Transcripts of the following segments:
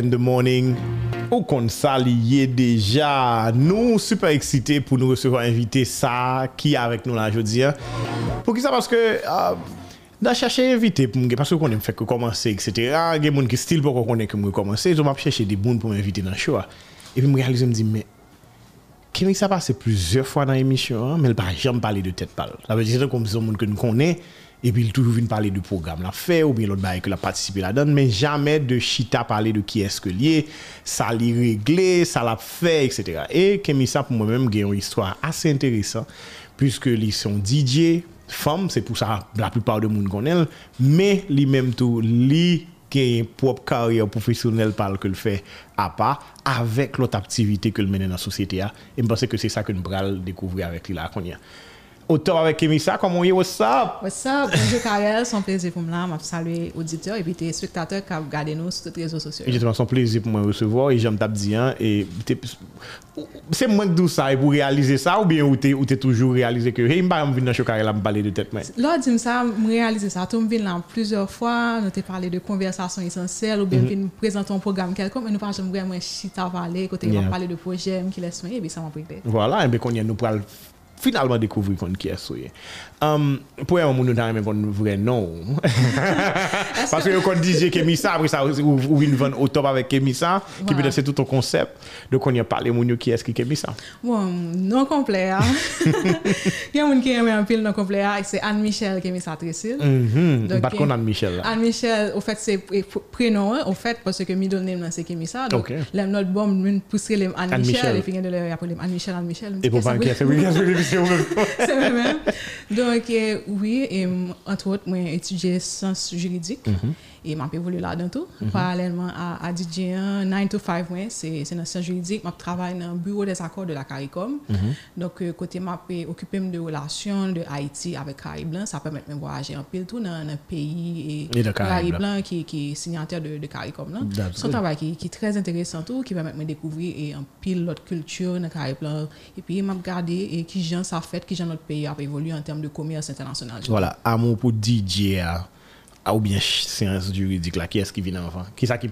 Karel in the morning. Ou kon sa liye deja. Nou super excité pou nou recevoir invité sa ki avek nou la jodi. an. Pou ki sa paske uh, da chache invité pou mge paske konen fèk komanse etc. Gen moun ki stil pou konen ke mwen komanse. Zo map chache di moun pou mwen invité nan show. a. E pi mwen realize mdi me Kemi sa pase plusieurs fois dans l'émission, mais elle n'a jamais parlé de tête pâle. Ça veut dire que c'est comme si c'est un et puis il toujours vient parler du programme l'a fait, ou bien l'autre bail que l'a participé là-dedans, mais jamais de chita parler de qui est-ce que lié, ça l'a réglé, ça l'a fait, etc. Et Kemi sa pour moi-même, a une histoire assez intéressante, puisque ils sont DJ, femmes, c'est pour ça la plupart de monde connaît, mais lui-même tout, lui, qui propre carrière professionnelle par que le fait à part avec l'autre activité que le mène dans la société a. et je pense que c'est ça que nous allons découvrir avec lui là qu'on y a. Autant avec Kemisa, comment est what's up? What's up? Bonjour Karel, son plaisir pour moi. Je salue auditeurs et puis tes spectateurs qui regardent nous sur les réseaux sociaux. Justement, son plaisir pour moi de recevoir et j'aime hein, et c'est moins que tout ça et pour réaliser ça ou bien ou t'es ou t'es toujours réalisé que hey m'pa venir dans show là me parler de tête mais Là, dis ça, je réalise ça. Tu me viens là plusieurs fois, nous t'ai parlé de conversation essentielle ou bien mm présenter un programme quelconque, mais nous pas jamais vraiment chita parler, côté yeah. parler de projet qui laisse et puis ça m'a pris. Voilà, et bien qu'on y a nous pral finalement découvrir qu'on qui est souillé. Um, pour un moment nous même un vrai nom. Parce que quand DJ Kemisa après ça ou une vendre au top avec Kemisa qui Voilà. peut-être c'est tout un concept de qu'on y a parlé mon qui est-ce qui Kemisa? Bon, non complet. hein. Il y a un qui aime un pile non complet, hein, c'est Anne-Michel qui ça Tressil. Donc, Pas qu'on a Michel là. Anne-Michel, au fait, c'est pr- pr- prénom, hein, au fait, parce que middle name, là, c'est Kémissa. Donc, Ok. là, notre bombe, nous pousser les Anne-Michel. Anne-Michel, et puis, il y a de leur appeler Anne-Michel, Anne-Michel. Et pour pas qui c'est oui, c'est. C'est vrai-même. Donc, euh, oui, et, mm, entre autres, moi, j'ai étudié sciences juridiques. Mhm. Et m'a évolué là-dedans tout. Parallèlement à, à DJ, 9 to 5, ouais, c'est dans sciences juridiques. Je travaille dans le bureau des accords de la CARICOM. Mhm. Donc, euh, côté m'a occupé de relations de Haïti avec Caraïbes Blancs. Ça permet de voyager en pile tout dans le pays et, Caraïbes Blancs qui, qui est signataire de, de CARICOM. C'est un travail qui, qui est très intéressant tout, qui permet de me découvrir et un pile l'autre culture dans Caraïbes. Et puis, m'a regardé et qui gens ça fait, qui gens notre pays a évolué en termes de commerce international. Voilà, amour pour DJ a a ou bien séance juridique là, qui est-ce qui vient avant Qui ça qui.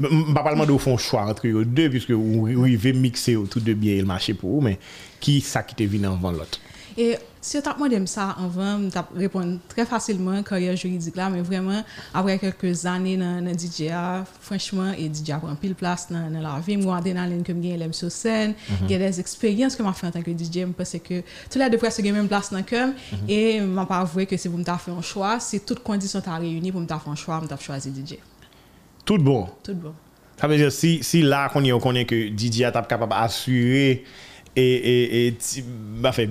Pas parlement de fond choix entre eux deux, puisque vous arrivez mixer tout de bien et le marché pour vous, mais qui ça qui te vient avant l'autre Et si tu as demandé ça avant, tu répondu très facilement carrière juridique là, mais vraiment, après quelques années dans le DJ, franchement, et DJ a pris pile place dans, dans la vie. Moi, dans ligne que je l'aime sur scène, y a des expériences que je fait en tant que DJ, parce que tout là, de presque même place dans le cœur, et je ne pas avoué que si vous me fait un choix, si toutes conditions sont réunies pour me faire un choix, je choisi DJ. tout bon Tout bon. ça veut dire si si là qu'on connaît que DJ a capable d'assurer et et et bah fait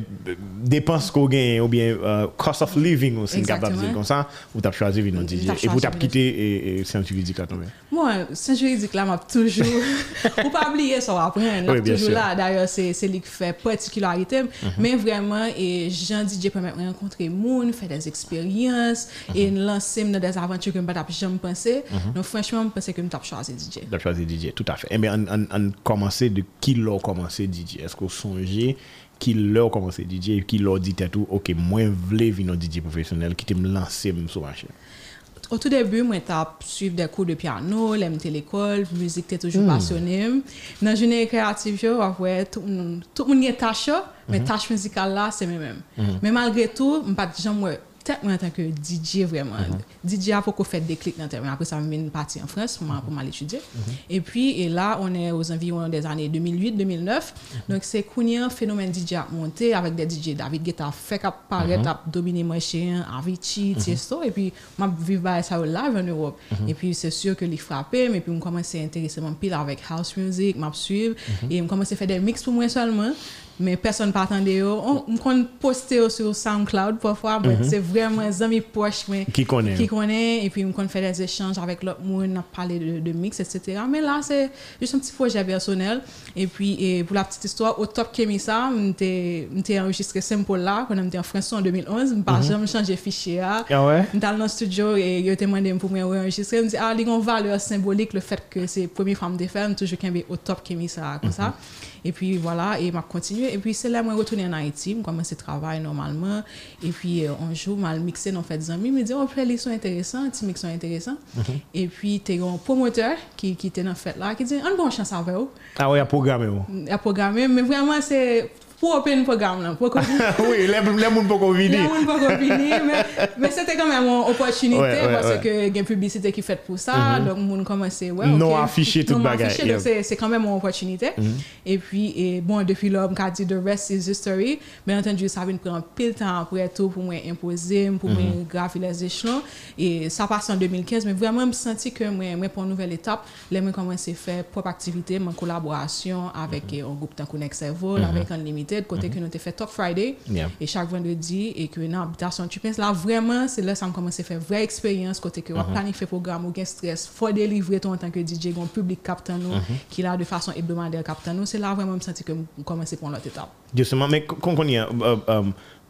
dépenses qu'on gagne ou bien euh, cost of living aussi capable comme ça ou t'as choisi DJ T'as et vous t'as choisi quitté et et c'est un juridique là tombé Moi, c'est juridique là, m'a toujours. Faut pas oublier ça après. Oui, toujours sûr. là. D'ailleurs, c'est c'est lui qui fait particularité. Mais vraiment, et Jean DJ permet de rencontrer monde, faire des expériences et lancer dans des aventures que je n'ai jamais pensé. Donc, franchement, je pense que je vais choisir DJ. T'as choisi DJ, tout à fait. Eh bien, on, on, on de qui l'a commencé DJ. Est-ce songez qui l'a commencé DJ et qui l'a dit tout, ok, moi, je voulais venir DJ professionnel qui te me lancer sur marché. Au tout début, moi, j'ai suivi des cours de piano, l'aime l'école, musique, t'es toujours passionné. Dans le journée créative, je ouais, tout le monde a tâche, mais tâche musicale là, c'est même. Mais malgré tout, je pas peut-être moi en tant que DJ vraiment. DJ a beaucoup fait des clics dans le terme. Après ça, je suis parti en France pour, m'a- pour m'aller étudier. Et puis, et là, on est aux environs des années 2008-2009. Donc, c'est qu'on y a un phénomène DJ a monté avec des DJ David Guetta fait apparaître, a dominé le marché, Avicii, Tiesto. Et puis, moi, vivre ça au live en Europe. Et puis, c'est sûr que les frappé, mais puis, on commence à intéresser mon pile avec house music, m'a suivre. Et on commence à faire des mix pour moi seulement. Mais personne pas attendait. On, on compte poster sur SoundCloud parfois, mais c'est vraiment des amis proches. mais- Qui connaît. Qui connaît, et puis on faire des échanges avec l'autre monde, on parlé de, de mix, etc. Mais là, c'est juste un petit projet personnel. Et puis, et pour la petite histoire, au top Kemisa, on était enregistré simple là, quand on était en France en 2011. Je n'ai pas jamais changé fichier. là. Ah ouais? On dans le studio et il a demandé pour me enregistrer. Je me dit, ah, il y a une valeur symbolique le fait que c'est la première femme de faire, toujours qu'il au top Kemisa, comme ça. Et puis voilà, et m'a continué. et puis c'est là moi retourner en Haïti, je commence à travailler normalement et puis euh, un jour mal mixé dans fait des amis, me dit oh les sont intéressants, petit mix sont intéressants. Et puis tu un promoteur qui qui était dans fête là qui dit on bon chance avec vous. Ah oui, à programmer. À programmer, mais vraiment c'est pour open programme là pour oui les les monde pas venir les monde pas venir mais mais c'était quand même une opportunité ouais, ouais, parce ouais. que il y a une publicité qui fait pour ça mm -hmm. donc monde commençait ouais non okay. affiché toute bagage donc c'est quand même une opportunité mm -hmm. et puis et bon depuis qui a dit the rest is history bien entendu ça vient prendre pile temps après tout pour moi imposer pour moi mm -hmm. graver les échelons et ça passe en 2015 mais vraiment je me senti que moi moi pour une nouvelle étape là moi commencé faire propre activité en collaboration avec mm -hmm. un groupe de Connect Cerveau avec un limité Limited, côté mm -hmm. que nous avons fait Talk Friday, yeah. et chaque vendredi, et que dans l'habitation, tu penses là vraiment, c'est là que ça a commencé à faire vraie expérience, côté que on mm -hmm. planifier programme, ou stress, faut délivrer toi en tant que DJ, un public captant nous, mm -hmm. qui là de façon hebdomadaire captant nous, c'est là vraiment me senti que nous commencer pour l'autre étape. Justement, mais quand on y a, euh, euh,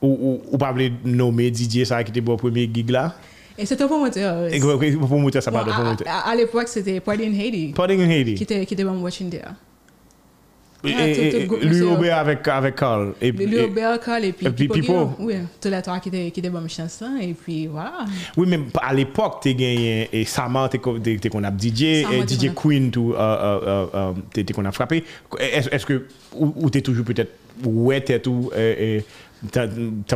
ou, ou, pas nommer DJ, ça qui était mon premier gig là? Et c'était un promoteur. Et promoteur, ça parle de. À, à l'époque, c'était Party in Haiti. Party in Haiti. Qui était, qui était bon watching there. Ah, lui obè avèk Karl. Lui obè avèk Karl et puis Pipo. Oui, tout la toa ki te bom chansan et puis voilà. Oui, men a l'epok te genyen et Saman te kon ap DJ, DJ Queen te kon ap frape. Eske ou te toujou peut-et ouè te tou ta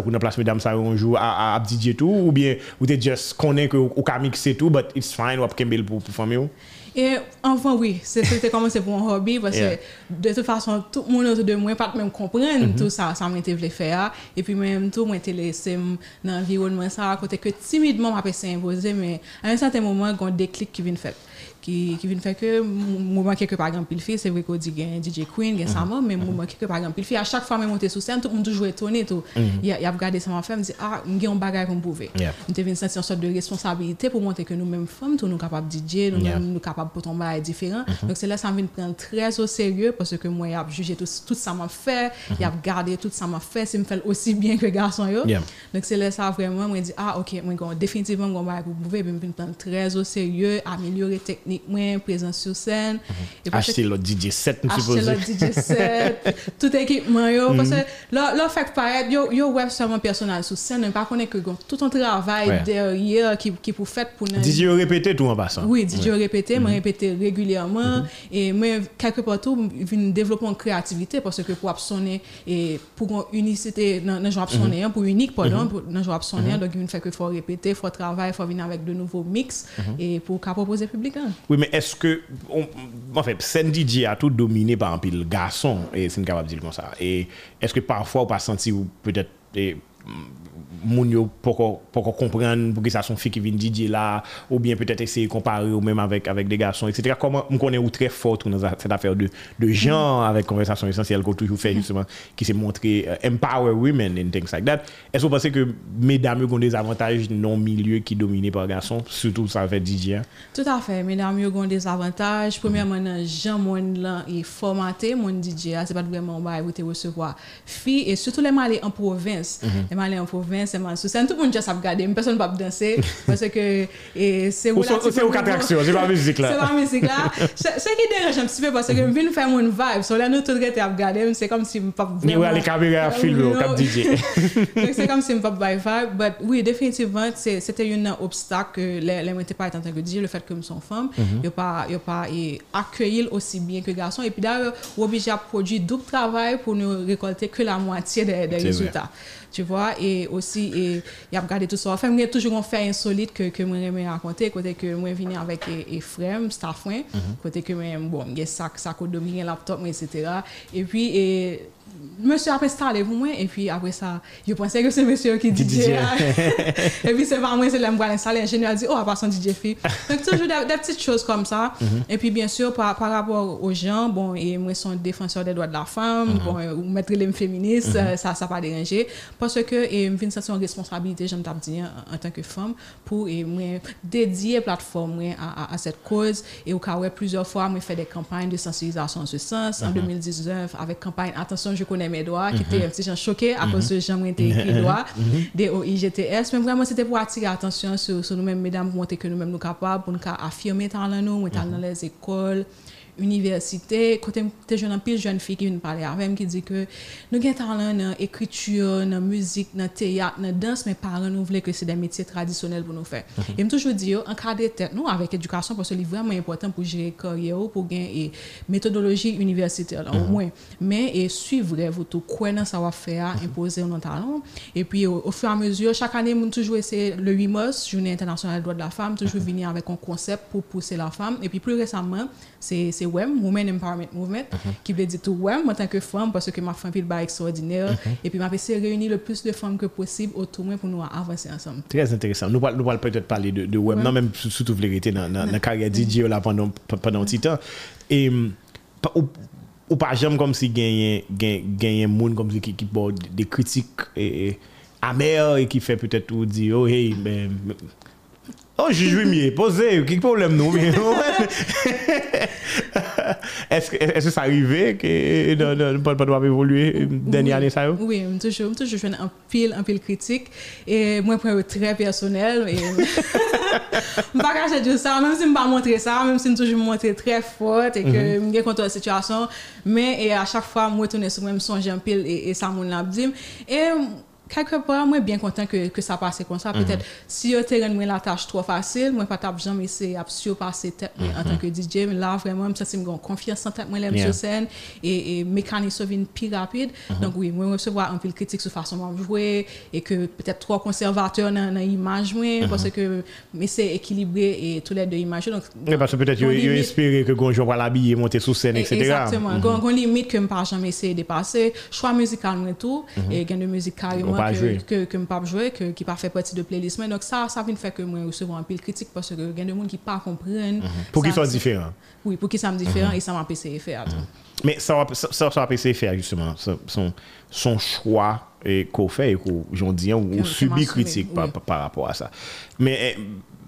kon ap plas medam sa yon jou ap DJ tou ou bien ou te just konen ou ka mikse tou but it's fine ou ap kembel pou fami ou? Et enfin, oui, c'était commencé pour un hobby parce yeah. que de toute façon, tout le monde autour de moi, pas même comprendre mm -hmm. tout ça, ça m'était voulu faire. Et puis, même tout, moi, j'étais laissé dans l'environnement, ça, à côté que timidement, m'a imposé, mais à un certain moment, il y a un déclic qui vient faire qui, qui vient faire que moi quelque par exemple il fait c'est vrai qu'on dit DJ Queen gain Sama mais moi quelque par exemple il fait à chaque fois même monter sur scène tout le monde toujours étonné tout il y a regardé ça m'a fait me dit ah j'ai un bagage qu'on pouvait on devait sentir une sorte de responsabilité pour montrer que nous mêmes femmes nous capables de DJ nous nous capables pour tomber à différent donc c'est là ça vient prendre très au sérieux parce que moi j'ai jugé tout tout ça m'a fait il a regardé tout ça m'a fait c'est me fait aussi bien que garçon yo. Donc c'est là ça vraiment moi dit ah OK moi définitivement on va pouver me prendre très au sérieux améliorer technique technique moins présent sur scène. Et acheter le DJ set acheter le DJ set tout équipement yo. Parce que là là fait paraître yo yo web seulement personnel sur scène pas connaît que tout un travail derrière qui qui pour fait pour DJ répéter tout en passant. Oui DJ répéter répéter régulièrement et moi quelque part tout une créativité parce que pour sonner et pour une unicité dans dans genre sonner pour unique pardon dans genre sonner donc il fait que faut répéter faut travailler faut venir avec de nouveaux mix et pour proposer public Oui, mais est-ce que, on, en fait, scène DJ a tout dominé par un pile garçon, et c'est capable de dire comme ça. Et est-ce que parfois, on pas senti ou peut-être moun yo comprendre pour que ça son fille qui vient DJ là ou bien peut-être essayer de comparer ou même avec avec des garçons etc comment on connaît ou très fort dans cette affaire de de gens avec conversation essentielle qu'on toujours fait justement qui s'est montré uh, empower women and things like that. Est-ce que vous pensez que mesdames ont des avantages non milieu qui dominés par garçons surtout ça fait DJ hein? tout à fait. Mesdames ont des avantages. Premièrement mm gens mon là est formaté mon DJ c'est pas vraiment bah vous recevoir filles et surtout les malais en province. Mm -hmm. les malais en province seman sou sen. Tout moun jas ap gade, m person pa ap danse, parce que se ou la... Ou se ou katraksyon, se pa mizik la. Se pa mizik la. Se ki derej an psipe, parce que m vin fè moun vibe, so la nou tout rete ap gade, m se kom si m pa... Ni ou ale kamere a film ou kap DJ. Se kom si m pa by vibe, but oui, definitivement, se te yon obstak le mwen te pa etan tanke DJ, le fet ke m son femme, yo pa akyeyil osi bien ke garçon, et puis d'ailleurs, ou obije ap prodwi douk travay pou nou rekolte ke la moitié de rezultat. Tu vois, et aussi, et il a regardé tout ça. Enfin, moi, toujours un fait insolite que, que moi, j'aime raconter, côté que moi, venu avec Ephraim, Staffouin, côté que moi, bon, il y a sac, sac au dominé, laptop, etc. Et puis, et, monsieur a installé pour moi et puis après ça je pensais que c'est monsieur qui DJ et puis c'est pas moi c'est là me installer ingénieur dit oh à part son DJ fille donc toujours des, des, petites choses comme ça. Et puis bien sûr par, par rapport aux gens bon et moi sont défenseur des droits de la femme bon ou mettre les féministes ça ça pas déranger. Parce que et me une de responsabilité j'aime t'as dit en, tant que femme pour et moi dédier plateforme à, à, à, cette cause. Et au cas où plusieurs fois moi fait des campagnes de sensibilisation en ce sens en 2019 avec campagne attention je connais mes doigts, qui était un petit choqué à cause de j'aimerais écrit doigts, des OIGTS. Mais vraiment, c'était pour attirer l'attention sur, nous-mêmes, mesdames, pour montrer que nous-mêmes nous capables, pour nous affirmer talent nous, dans les écoles, université, côté te jeune pile jeune fille qui vient parler avec qui dit que nous avons talent dans écriture, dans musique, dans théâtre, dans danse mais parents nous voulaient que c'est des métiers traditionnels pour nous faire. Et me toujours dit en cadre tête nous avec éducation parce que c'est vraiment important pour gérer carrière pour gagner méthodologie universitaire au moins. Mais et suivre vous tout quoi dans savoir faire, imposer nos talents. Et puis au, fur et à mesure chaque année nous toujours essayer le 8 mars, journée internationale des droits de la femme, toujours venir avec un concept pour pousser la femme. Et puis plus récemment c'est WEM, Women Empowerment Movement, qui veut dire tout WEM en tant que femme, parce que ma femme bail extraordinaire, et puis m'a essayé de réunir le plus de femmes que possible autour de moi pour nous avancer ensemble. Très intéressant. Nous allons nous peut-être parler de, de WEM, non, même surtout vérité dans dans la carrière DJ là pendant pendant un petit temps. Et ou, ou pas jamais comme si gagner gagner monde comme si qui qui des critiques et, et amères et qui fait peut-être ou dire oh hey mais mais- Oh, je joue mieux. Posez, quel problème nous? Est-ce que, que ça arrivait que pas pas doit évoluer dernière année ça? Oui, je toujours, toujours je fais un pile, un pile critique. Et moi, pour très personnel. Je ne pas cacher de ça, même si je ne pas montrer ça, même si je toujours montrer très forte et que je suis contre la situation. Mais et à chaque fois, je retourne sur moi, je songe un pile et, ça m'a dit. Et quelque part, moi, bien content que, que ça passe comme ça. Peut-être, si je te rends la tâche trop facile, moi, pas jamais essayer à surpasser tête moi, en tant que DJ. Mais là, vraiment, ça, c'est une confiance en tête, moi, l'aime Yeah. sur scène et, et mécanisme viennent plus rapide. Donc, oui, moi, recevoir un peu de critique sur façon de jouer et que peut-être trop conservateur dans l'image, moi, parce que, mais c'est équilibré et tous les deux images. Donc, Oui, parce que peut-être limite- espéré que Gonjo va l'habiller, monter sur scène, etc. Exactement. Mm -hmm. limite que je ne pas jamais essayer de dépasser. Choix musical, moi, tout. Et il a de musique carrément pas que, je ne pas jouer, que, qui pas fait partie de playlist. Mais donc, ça, ça vient faire que moi, recevoir un peu de critique parce que il y a des gens qui ne comprennent. Pour qu'ils soient différents. Oui, pour qu'ils soient différents et ça m'a essayé de. Mais ça va, ça, faire justement son, son, son choix et qu'on fait et qu'on dis, on, subit critique par, oui. par, par rapport à ça. Mais eh,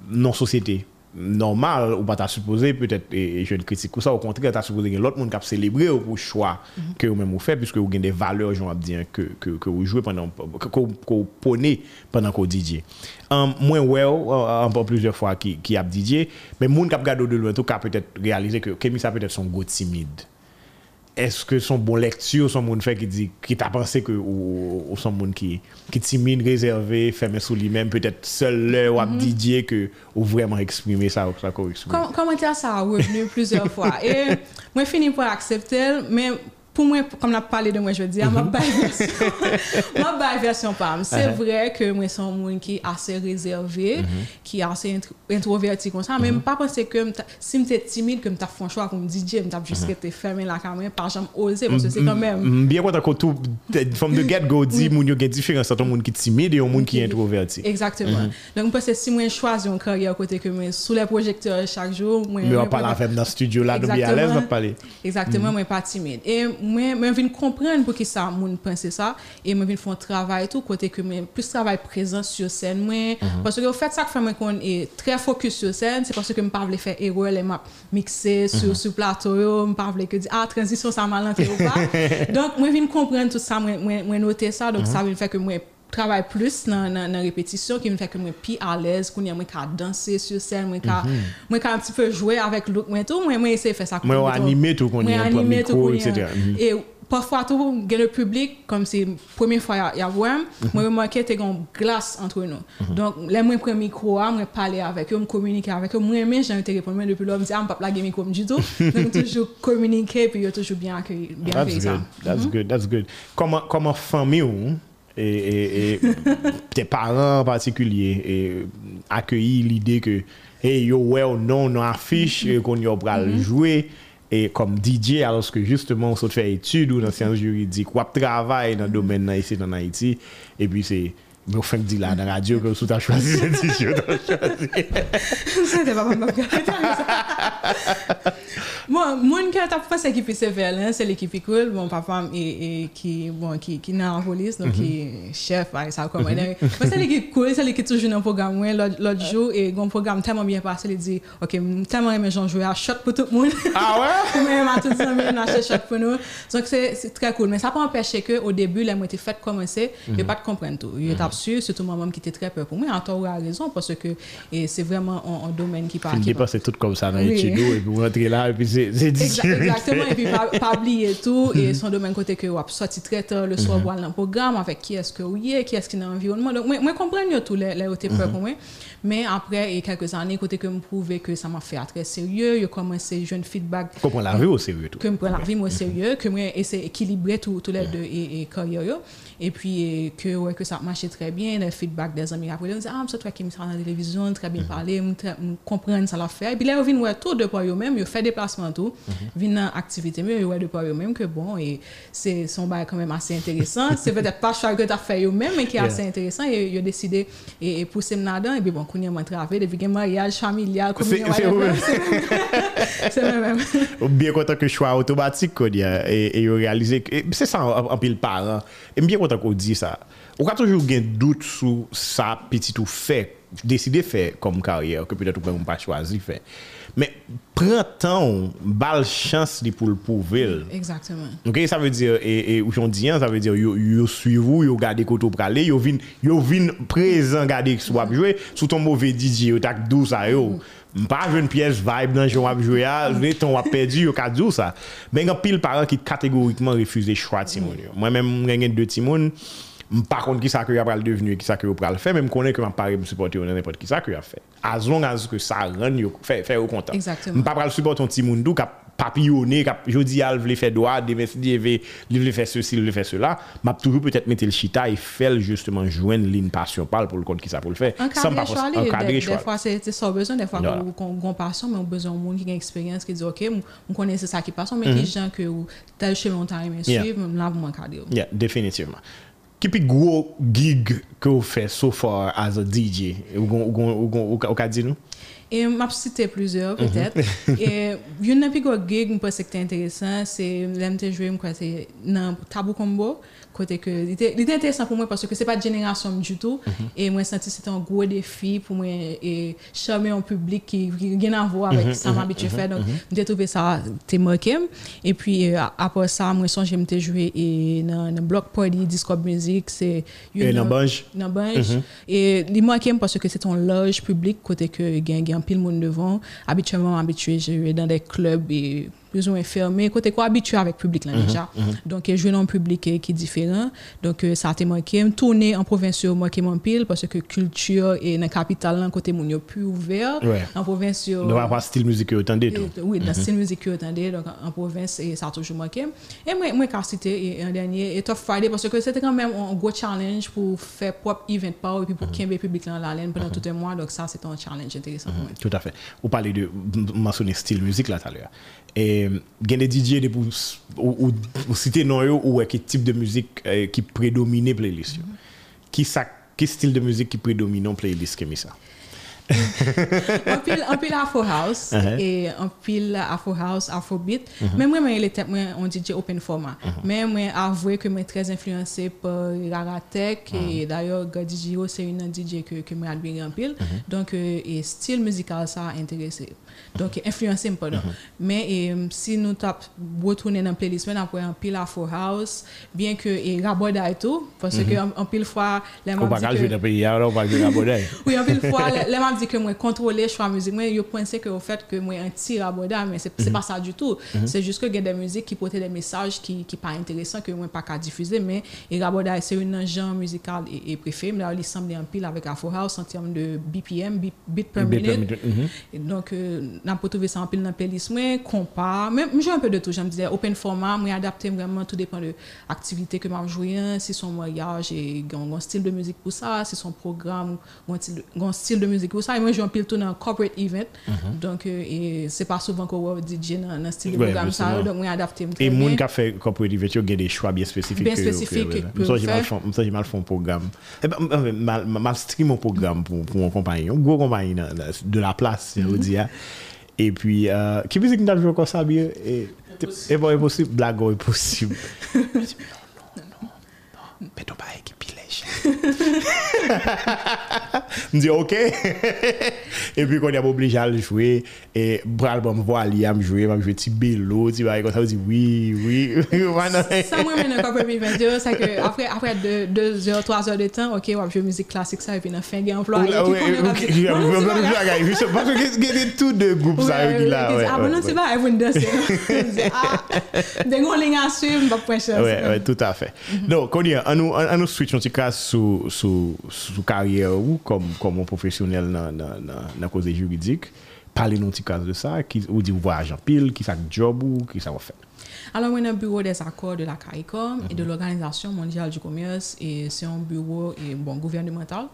non normale ou pas t'as supposé peut-être et, je ne critique ou ça au contraire t'as supposé que l'autre monde qui a célébré pour choix Mhm. que vous même vous fait puisque vous avez des valeurs j'en dire que que que vous jouez pendant que que vous prenez pendant qu'on DJ um, moi ouais un peu plusieurs fois qui qui a DJ mais monde qui a regardé de loin tout cas peut-être réaliser que Kémy ça peut-être son go timide est-ce que son bon lecture, son monde fait qui dit, qui t'a pensé que, ou, ou son monde qui, qui timide, réservé, fermé sous lui-même, peut-être seul là, ou à DJ que, ou vraiment exprimer ça, ou ça qu'on exprime. Com- commentaire ça a revenu plusieurs fois. Et moi, fini par accepter, mais pour moi, comme on a parlé de moi, je veux dire, ma baille version, ma baille version. C'est vrai que moi, c'est un monde qui est assez réservé, qui est assez intro- introverti comme ça, mais je pas penser que si je suis timide, que je fait un choix comme DJ, je juste été fermé la caméra, pas jamais osé, parce que c'est quand même. Mm, Bien content que tout, from the get-go, dit, moun yo gen différence entre un monde qui est timide et un monde qui est introverti. Exactement. Donc, parce que si moi, je choisis une carrière côté que moi, sous les projecteurs chaque jour, moi, Mais on parle avec dans le studio là, donc bien à l'aise, on parler. Exactement, moi pas timide. Et mwen mwen vin komprenn pou ki sa moun pense sa e mwen vin fon travay tou kote ke mwen plus travay prezant sur scène mwen mm -hmm. parce que au fait ça que fait mwen kon est très focus sur scène c'est parce que mwen pa vle faire erreur les m'a mixer sur mm -hmm. sur plateau yo mwen pa vle que di ah transition ça mal ou pas donc mwen vin comprendre tout ça mwen mwen noter ça donc mhm. ça vin fait que mwen travaille plus dans dans répétition qui me fait que moi plus à l'aise a moi qu'à danser sur scène qu'à moi qu'à un petit peu jouer avec tout moi moi essayer de faire ça on mettons, animé tout qu'on y moi, a un peu animé tout etc. Mhm. Et parfois tout le public comme c'est première fois il y a Mhm. moi remarqué qu'il y a une glace entre nous donc les moi prendre micro ah, moi parler avec eux me communiquer avec eux moi aimer j'ai été répondre depuis là me dire ah me pas plaguer micro du tout donc toujours communiquer puis toujours bien accueilli bien That's good. That's good. That's good. Comment, comment famille et, et, e, tes parents en particulier e, accueillir l'idée que hey yo ouais well, non non affiche mm-hmm. qu'on y aura le mm-hmm. jouer. Et comme DJ alors que justement on se fait études ou dans sciences juridiques ou travail dans le domaine ici dans Haïti. Et puis c'est mais au fin de là dans la radio que tu as choisi ce DJ t'as choisi. C'était pas ma Bon, mon qui a fait l'équipe sévère, hein, c'est l'équipe cool. Bon, papa et qui bon qui qui dans la police donc qui est chef ouais, ça comme mais c'est l'équipe cool, c'est l'équipe toujours dans le programme l'autre jour et un programme tellement bien passé, il dit OK, tellement aimé Jean jouer à shot pour tout le monde. ah ouais? Mais à tout ça même acheter shot pour nous. Donc c'est c'est très cool, mais ça pas empêcher que au début les moi été fait commencer, et pas de comprendre tout. Sûr surtout moi-même qui était très peur pour moi, en temps a raison parce que c'est vraiment un, un domaine qui parle il qui dépasse tout comme ça dans l'étude et puis vous rentrez là et puis c'est c'est. Exactement, et puis pas, oublier tout, et son domaine côté que wap sorti très tard le soir voir dans le programme, avec qui est-ce que vous est, qui est-ce qui est dans l'environnement. Donc, moi, moi comprends tout les, les peur pour moi. Mais après, et quelques années, côté que me prouver que ça m'a fait à très sérieux, yo commencé jeune feedback Comprends la vie au sérieux tout. que me prends la vie au sérieux, que moi essaie d'équilibrer tout les deux et, carrière et puis que ouais que ça marchait très bien, le feedback des amis après, on dit ah, c'est toi qui me dans la télévision, très bien parlé, me très- me comprendre ça l'a fait. Et puis là, vient ouais tout de par eux même, ils fait déplacement tout, vient dans activité mais ouais de par eux même que bon et c'est son bail quand même assez intéressant. c'est peut-être pas choix que tu as fait eux même mais qui est assez intéressant. Et ils ont décidé et, et pousser là-dedans. Et puis bon, qu'on y a avec depuis que mariage familial, C'est- le même. bien content que choix automatique et et et c'est ça en, en pile parent et bien content qu'on dit ça Ou ka toujou gen dout sou sa petit ou fè, deside fè kom karyè, ke pwede tou pwè mwen pa chwazi fè. Men, pren tan, bal chans li pou l'pouvel. Exactement. Ok, sa ve dire, e ou chon diyan, sa ve dire, yo, yo suivou, yo gade koto prale, yo vin, yo vin prezen gade ki sou ap mm-hmm. jwe, sou ton mouve DJ, yo tak dou sa yo. Mm-hmm. Mpa jwen piyes vibe nan joun ap jwe ya, mm-hmm. jwen ton wap perdi, yo ka dou sa. Men gen pil paran ki kategorikman refuze chwa timoun yo. Mwen men mwen gen de timoun, mwen, par contre, qui ça que a devenu, qui ça que pral faire, même connaît que m'a pas supporter n'importe qui ça que a fait. As long as que ça rend fait, fait au content. Exactement. M'pa pral support ton Timon dou, kap papillonner, kap jodi al vle faire droit, demain il veut veut faire ceci, il veut faire cela, m'a toujours peut-être mettre le chita et faire justement joindre ligne passion parle pour le compte qui ça pour le faire. Sans pas encadrer des, choix. des fois c'est ça besoin, des fois qu'on qu'on passion, mais on besoin monde qui a expérience, qui dit ok, on connaît c'est ça qui passe, mais qui gens que tel chemin on t'a aimé suivre, là vous m'encadrez. Yeah, définitivement. Ki pi gwo gig ke ou fe so far as a DJ? Ou ka di nou? E m ap site plizor mhm. petet. E yon nan pi gwo gig m posek te enteresan, se lem te jwe m kwa se nan Tabou Kombo. Côté que il était il était intéressant pour moi parce que c'est pas de génération du tout et moi senti c'était un gros défi pour moi et charmer un public qui qui rien à voir avec ça m'habitue faire donc j'ai trouvé ça t'es marqué et puis euh, après ça moi songe me jouer et dans dans block party disco music c'est Et dans Banj? dans Banj. Et li manquait parce que c'est un loge public côté que gen gen pile monde devant. Habituellement habitué jouer dans des clubs et plus ou moins fermés. Côté quoi habitué avec public là déjà. Donc euh, jouer dans un public euh, qui est différent. Donc euh, ça a été manqué. Tourner en province yo manqué mon pile parce que culture et dans la capitale côté moun yo plus ouvert. Ouais. En province yo Nous pas style musique que vous tout. oui, dans le style musique que vous donc en province, et ça a toujours manqué. Et moi, moi, quand c'était un dernier, et Top Friday, parce que c'était quand même un gros challenge pour faire propre event par et puis pour qu'il y ait public dans la laine pendant tout un mois. Donc ça, c'était un challenge intéressant pour moi. Tout à fait. Vous parlez de mentionner style musique là tout à l'heure. Et a des DJ de pour ou, ou, ou citer non yo ou quel type de musique euh, qui prédomine playlist. yo. Qui style de musique qui prédomine en playlist comme ça? un pile, un pile Afro House Uh-huh. et un pile Afro House, Afrobeat. Mais moi, moi, il était moi, on DJ open format. Mais moi, avoué que moi, très influencé par Raratech et d'ailleurs, God DJ, c'est une DJ que, que moi, admire en pile. Donc, euh, et style musical, ça a intéressé. Donc, influencé, pardon. Mais et, si nous tap retourner dans la playlist, on après un pile Afro House, bien que, et Raboda et tout, parce que un, un pile fois, les disent pas que- pays, alors on à Bodai. oui, en pile fois, les gens disent que moi contrôler choix musique, moi je pensais que au fait que moi un tir à Boda, mais c'est c'est pas ça du tout. C'est juste que il y a des musiques qui portent des messages qui qui pas intéressants que moi pas qu'à diffuser, mais Raboda c'est un genre musical et, préféré, là il semble en pile avec Afro House en termes de BPM, beat, per minute. mhm. Donc, euh, n'a pas trouvé ça en pile dans la playlist, moi, compas, même, j'ai un peu de tout, je me disais, open format, moi, adapté vraiment, tout dépend de l'activité que m'a joué, hein, si son mariage, et un style de musique pour ça, si son programme, un style de, un style de musique pour ça, et moi, j'ai un pile tout dans un corporate event, donc, euh, et c'est pas souvent qu'on DJ dans un style de programme, ça, donc, moi, adapté, Et moun qui a fait corporate event, il y a des choix bien spécifiques. Bien spécifiques que j'ai mal fait- mal un programme. Eh ben, mal, mal stream un programme pour, pour grosse compagnie dans- dans- de la place, je veux dire. Et puis, euh, qui musique nous a joué comme ça, bien? Et, et bon, est possible, blague, est possible. Je dis, non, non, non, non. Mais bail m di ok. e pi kon y ap oblige al jwe, e bral bon m vo ali am jwe, m am jwe ti belo, ti baye kon sa, m di oui, oui. sa mwen men an kon premi video, sa ke apre 2 or, 3 or de tan, ok wap jwe mizik klasik sa, e pi nan fin gen anplo a, e pi kon yon rap di. Mwen mwen mwen mwen mwen, jwise, parce que gen tout de groupe sa yo ki la. A bon nan se ba, e voun danse. Den kon ling an suiv, m bak pwen chanse. Oui, oui, tout a fe. Non, kon y an, an nou switch an ti kas sou sous, carrière ou comme, un professionnel dans, dans, dans, cause juridique, parlez nous un de ça, qui, ou dit voyage en pile, qui fait job ou qui ça va faire? Alors, on a un bureau des accords de la CARICOM et de l'Organisation mondiale du commerce et c'est un bureau et, bon, gouvernemental.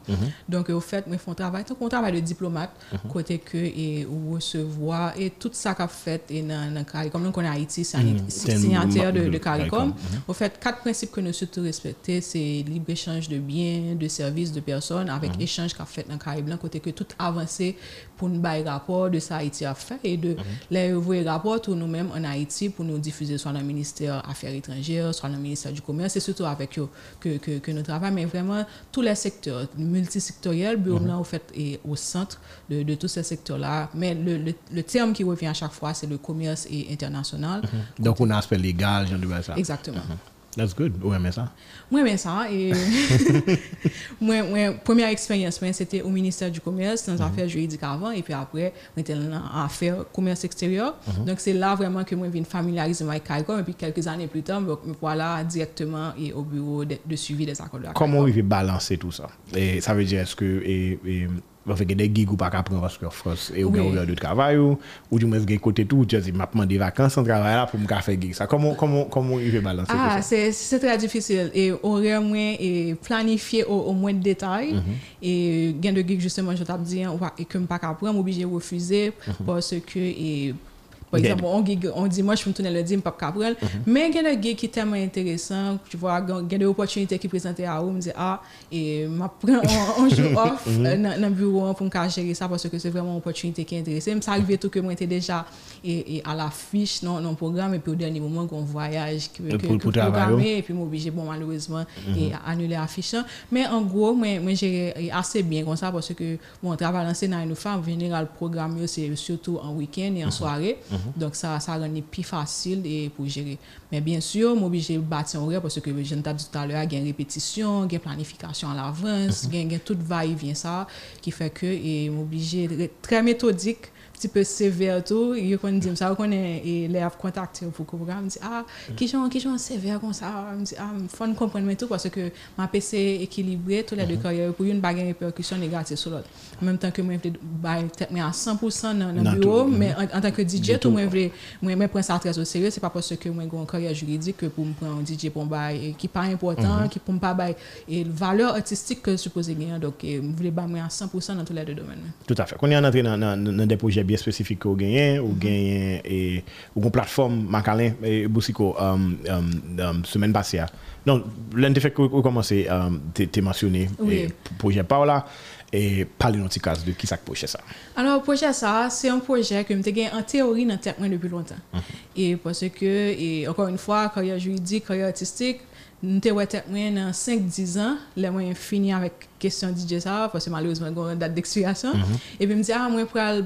Donc, au fait, moi, font travail, un travail de diplomate, côté que et recevoir et tout ça qu'a fait et dans, dans CARICOM. Donc, on est Haïti, c'est un signataire de, de CARICOM. Au fait, quatre principes que nous souhaitons respecter, c'est libre-échange de biens, de services, de personnes, avec échange qu'a fait dans CARICOM, côté que tout avancé pour nous bailler rapport de ça Haïti a fait et de les rapports nous-mêmes en Haïti pour nous diffuser soit dans le ministère des Affaires étrangères, soit dans le ministère du Commerce, c'est surtout avec eux que, que, que nous travaillons, mais vraiment tous les secteurs multisectoriels, bureau là, au fait, est au centre de, de tous ces secteurs-là. Mais le, le, terme qui revient à chaque fois, c'est le commerce et international. Donc, on a un aspect légal, j'en ça. Exactement. That's good. Ou aimez ça? Moi, j'aime ça. Et moi, moi, première expérience, c'était au ministère du Commerce, dans les affaires juridiques avant, et puis après, j'étais en affaires commerce extérieur. Donc, c'est là vraiment que moi, je viens familiariser avec CAICOM, et puis quelques années plus tard, me voilà directement et au bureau de, de suivi des accords de la Comment vous balancer tout ça? Et ça veut dire, est-ce que. Et, et parce que des gigs ou pas prendre parce que France et ou bien oui. de travail ou ou du moins des côté tout tu dis m'a des vacances en travail là pour me faire gig ça comment comment comment il veut balancer ah c'est c'est très difficile et horaire moins et planifier au, au moins de détails mm -hmm. et gain de gig justement je t'ai dit et que me pas qu'à prendre obligé refuser mm -hmm. parce que par exemple, on, on dit, moi, je me tourner le dire, je ne peux pas Mais il y a des qui sont tellement intéressants, tu vois, il y a des opportunités qui présentent à vous, me dit, ah, et je prends un jour off mhm. euh, dans le bureau pour me gérer ça parce que c'est vraiment une opportunité qui est intéressante. Ça arrive tout que moi, j'étais déjà et, et à l'affiche dans le programme, et puis au dernier moment, qu'on voyage, que, que, que programmer, et puis m'obliger, bon, malheureusement, et mhm. annuler l'affiche. Mais en gros, moi, moi j'ai assez bien comme ça parce que mon travail lancé dans une femme, en général, le programme, c'est surtout en week-end et en mhm. soirée. Donc, ça, ça rend plus facile et pour gérer. Mais bien sûr, je suis obligé de bâtir un horaire parce que je t'ai dit tout à l'heure, il y a une répétition, il y a une planification à l'avance, il y a tout va-et-vient ça, qui fait que je suis obligé d'être très méthodique petit peu sévère tout il qu'on dit ça qu'on est les a contacté pour comprendre me dit ah qui sont qui sont sévère comme ça? Me dit ah faut comprendre tout parce que ma PC équilibré tous les deux carrières pour une bagarre répercussion négative sur l'autre. En même temps que moi je à 100% dans le bureau mais en tant que DJ tout moi je moi me prends ça très au sérieux. C'est pas parce que moi j'ai une carrière juridique que pour me prendre un DJ pour bail qui pas important qui pour pas bail et valeur artistique que supposé gagner donc je voulais bailler à 100% dans tous les deux domaines. Tout à fait. Quand on est entré dans dans des projets bien spécifique au gagné ou gagné et ou une plateforme Macalin et Boussico um, um, um, semaine passée non l'un des faits que vous commencez um, t'es mentionné oui. projet Paola et parler petit cas de qui ça projet ça alors projet ça c'est un projet que j'ai en théorie dans tête depuis longtemps -hmm. et parce que et encore une fois carrière juridique carrière artistique nous avons dans 5-10 ans, là, moi, fini avec question DJ ça, parce que malheureusement, j'ai une date d'expiration. Mm -hmm. Et puis, je me dis, ah, moi, pour aller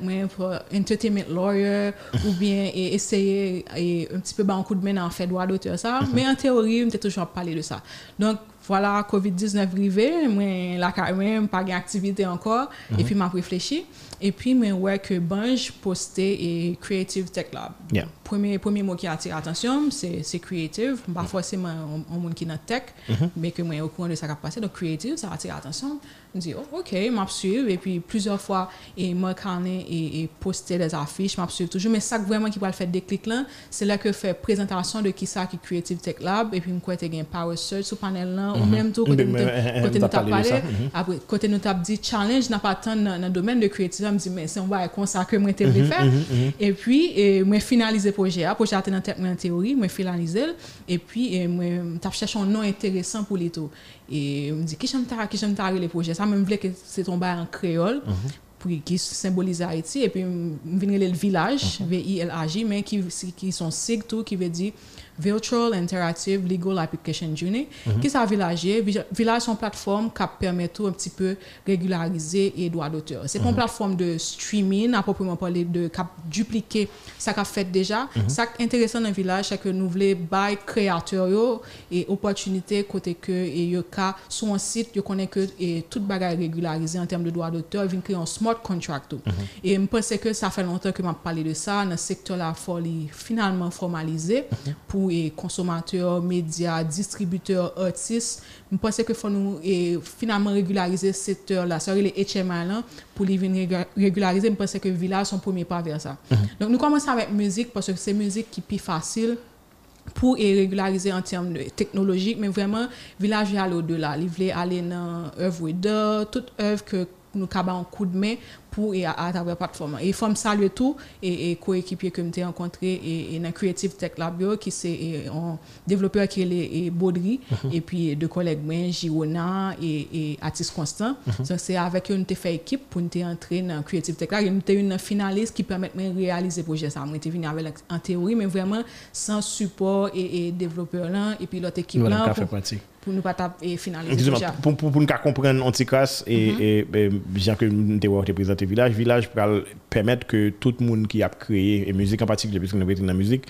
moi, pour entertainment lawyer, ou bien et essayer et un petit peu un coup de main en fait droit d'auteur, ça. Mm -hmm. Mais en théorie, je toujours parlé de ça. Donc, voilà, COVID-19 arrivé, moi, là, quand même, pas d'activité encore, mm -hmm. et puis, m'a réfléchi. Et puis, je vois que Bunch postait et Creative Tech Lab. Yeah. Premier, premier mot qui attire l'attention, c'est creative. Pas forcément un monde qui est dans tech, mais que moi, au courant de ça qui a passé. Donc, creative, ça attire l'attention. Je dis, oh, OK, je suivre. Et puis, plusieurs fois, et moi, Carnet et, et poster des affiches, je suivre toujours. Mais ça, vraiment, qui va le faire déclic là, c'est là que je fais présentation de qui ça qui Creative Tech Lab. Et puis, je crois un Power Search sur panel là, ou même tout, côté nous t'as parlé. Après, côté nous t'as dit challenge, n'a pas tant dans le domaine de creative. Je me dis, mais c'est comme ça que moi, je faire. Et puis, et, moi, finaliser le projet. Le projet a été théorie, moi, finaliser. Et puis, moi, je cherché un nom intéressant pour les tout. Et je me dis, qui j'aime qui j'aime les projets Ça me voulait que c'est bail en créole. pour qui symbolise Haïti. Et puis je viens le village V I L A J mais qui qui sont sig tout qui veut dire Virtual Interactive Legal Application Journey. Qui ça village Village son plateforme qui permet tout un petit peu régulariser les droits d'auteur. C'est pas une plateforme de streaming, à proprement parler, de cap dupliquer ça qu'a fait déjà. Ça qui est intéressant dans le village, c'est que nous voulons bail créateurs et opportunité côté que et yo ka sur un site, yo connaît que et toute bagarre régularisée en termes de droits d'auteur, vient créer un smart contract. tout. Et je pense que ça fait longtemps que m'a parlé de ça dans le secteur faut li finalement formaliser pour les consommateurs, médias, distributeurs, artistes. Je pense que faut nous et finalement régulariser ce secteur là, ça les HMA là pour les venir régu- régulariser, je pense que village son premier pas vers ça. Donc nous commençons avec musique parce que c'est musique qui est plus facile pour régulariser en termes de technologique, mais vraiment, village veut aller au-delà. Il veut aller dans œuvre d'art, toute œuvre que nous avons un coup de main pour et à, à travers la plateforme. Et il faut me saluer tout et, et coéquipier que j'ai rencontré et, et dans Creative Tech Lab qui c'est un développeur qui est Baudry et puis deux collègues moi Girona et, et Atis Constant. Donc c'est avec eux nous avons fait équipe pour nous entrer dans Creative Tech Lab nous avons une finaliste qui permet de réaliser le projet ça. J'étais venu avec en théorie mais vraiment sans support et, et développeur là et puis l'autre équipe Voilà, là pour, pour nous pas taper et finaliser pour, pour, pour nous comprendre Anticas et, et, et bien que nous avons présenté Village, Village pour permettre que tout le monde qui a créé, et musique en particulier, puisque nous avons dans la musique,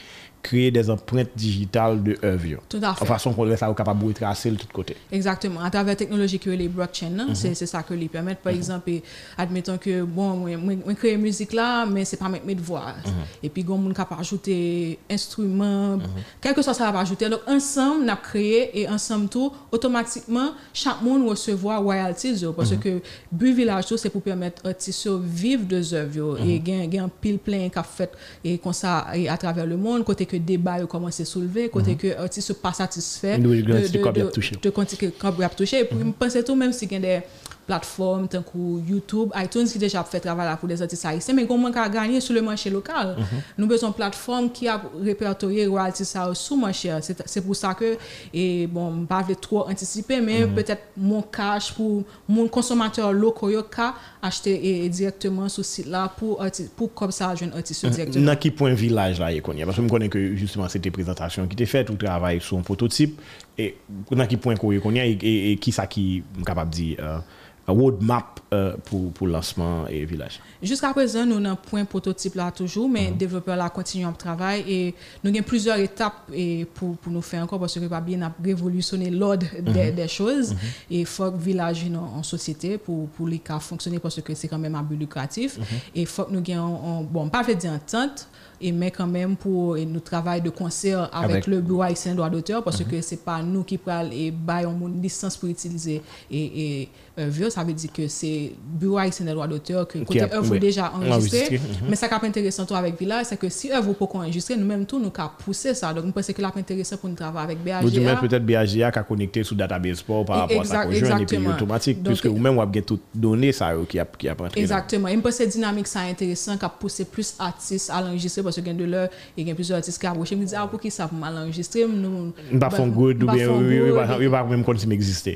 créer des empreintes digitales de œuvres. Tout à fait. En façon qu'on soit capable de retracer de tous côtés. Exactement. À travers la technologie que les blockchains, là, c'est c'est ça que les permettent. Par exemple, et admettons que, bon, moi, crée musique là, mais c'est pas mettre mes voix. Et puis, on peut ajouter instruments, quel que soit ça va ajouter. Donc, ensemble, on a créé et ensemble tout, automatiquement, chaque monde recevoir royalties. Parce que but village, c'est pour permettre artistes de vivre de œuvres. Et il y a un pile plein qui a fait et comme ça et à travers le monde, côté que débat yo commence à soulever, côté que artistes pas a un de, de, de, de quand vous touché. Et puis, je pense tout, même si il y a des plateformes, tant que YouTube, iTunes qui déjà fait travail pour les artistes haïtiens, mais comment on a gagné sur le marché local. Nous avons une plateforme qui a répertorié royalties ça sous marché. C'est pour ça que, et bon, je ne trop anticiper, mais peut-être mon cash pour mon consommateur local, ka acheter et, directement sur ce site là pour, pour comme ça, jeune artiste directement. Dans quel point village là, connaît Parce que je connais que justement c'était présentation qui était faite, ou travail sur un prototype, et dans quel point qu'on et, et, et qui ça qui est capable de dire, euh, roadmap euh, pour, pour lancement et village. Jusqu'à présent, nous avons un point prototype là toujours, mais le développeur là continue à travailler et nous avons plusieurs étapes et pour, pour nous faire encore parce que pas bien a révolutionné l'ordre des, des choses et il faut que le village en, en société pour, pour les cas fonctionner parce que c'est quand même un but lucratif et il faut que nous ayons, bon, pas fait d'entente, et mais quand même pour nous travail de concert avec, Avec- le bureau haïtien droit d'auteur parce que c'est pas nous qui prenons et baillons une licence pour utiliser. Et, et euh, vieux, ça veut dire que c'est bureau haïtien droit d'auteur que côté a- œuvre oui, déjà enregistré enregistré, mais ça qui est intéressant tout avec Village c'est que si œuvre pas enregistré nous même tout nous avons poussé ça. Donc je pense que là intéressant pour nous travailler avec Vous dites même BAGA peut-être BAGA qui a connecté sur database sport par rapport à ça Exact- conjoint et puis exactement. automatique, Donc, puisque vous-même vous avez toutes données ça qui a, qui a rentré. Exactement. Et je pense que dynamique, c'est intéressant, qui a poussé plus d'artistes à l'enregistrer parce qu'il y a de l'heure, il y a plusieurs artistes qui approché. Je me dis, ah, pour qui ça mal enregistrer? Nous, Vous pas font good ou pas bien oui, pas même comme si.